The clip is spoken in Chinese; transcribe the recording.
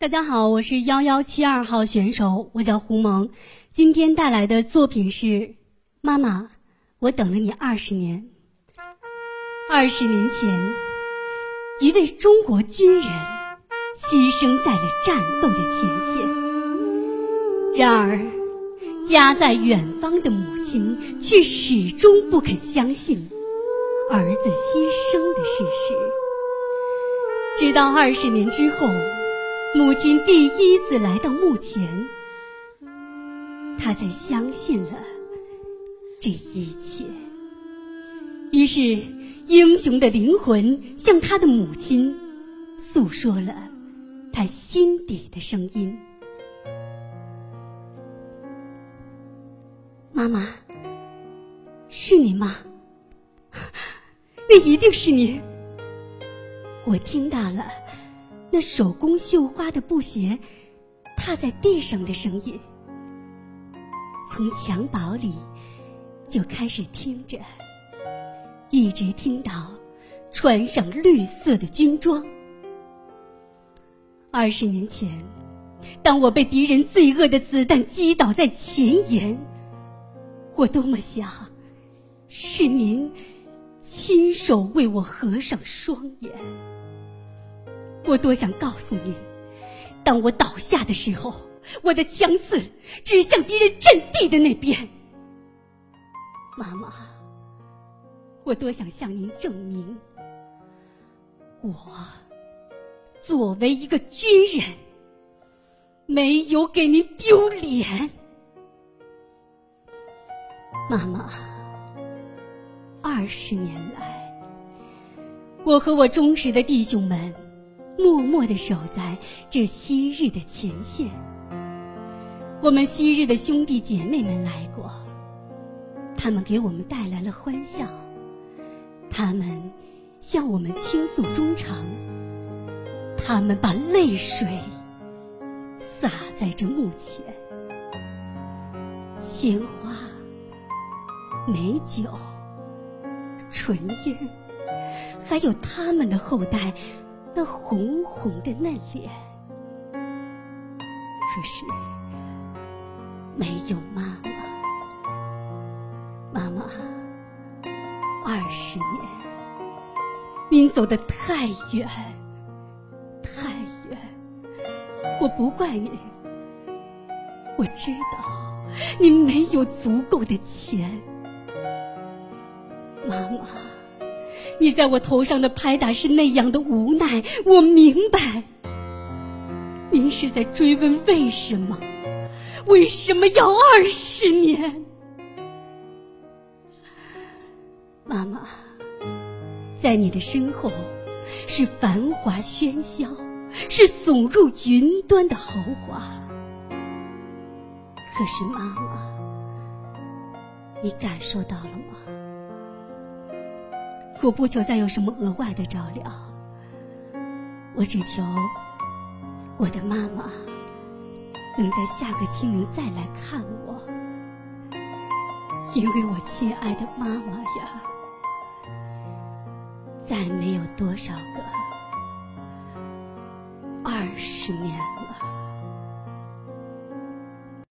大家好，我是幺幺七二号选手，我叫胡萌。今天带来的作品是《妈妈，我等了你二十年》。二十年前，一位中国军人牺牲在了战斗的前线。然而，家在远方的母亲却始终不肯相信儿子牺牲的事实。直到二十年之后。母亲第一次来到墓前，她才相信了这一切。于是，英雄的灵魂向他的母亲诉说了他心底的声音：“妈妈，是您吗？那一定是您。我听到了。”那手工绣花的布鞋踏在地上的声音，从襁褓里就开始听着，一直听到穿上绿色的军装。二十年前，当我被敌人罪恶的子弹击倒在前沿，我多么想是您亲手为我合上双眼。我多想告诉您，当我倒下的时候，我的枪刺指向敌人阵地的那边。妈妈，我多想向您证明，我作为一个军人，没有给您丢脸。妈妈，二十年来，我和我忠实的弟兄们。默默的守在这昔日的前线。我们昔日的兄弟姐妹们来过，他们给我们带来了欢笑，他们向我们倾诉衷肠，他们把泪水洒在这墓前，鲜花、美酒、纯烟，还有他们的后代。那红红的嫩脸，可是没有妈妈。妈妈，二十年，您走得太远，太远。我不怪您，我知道您没有足够的钱，妈妈。你在我头上的拍打是那样的无奈，我明白。您是在追问为什么？为什么要二十年？妈妈，在你的身后是繁华喧嚣，是耸入云端的豪华。可是妈妈，你感受到了吗？我不求再有什么额外的照料，我只求我的妈妈能在下个清明再来看我，因为我亲爱的妈妈呀，再没有多少个二十年了。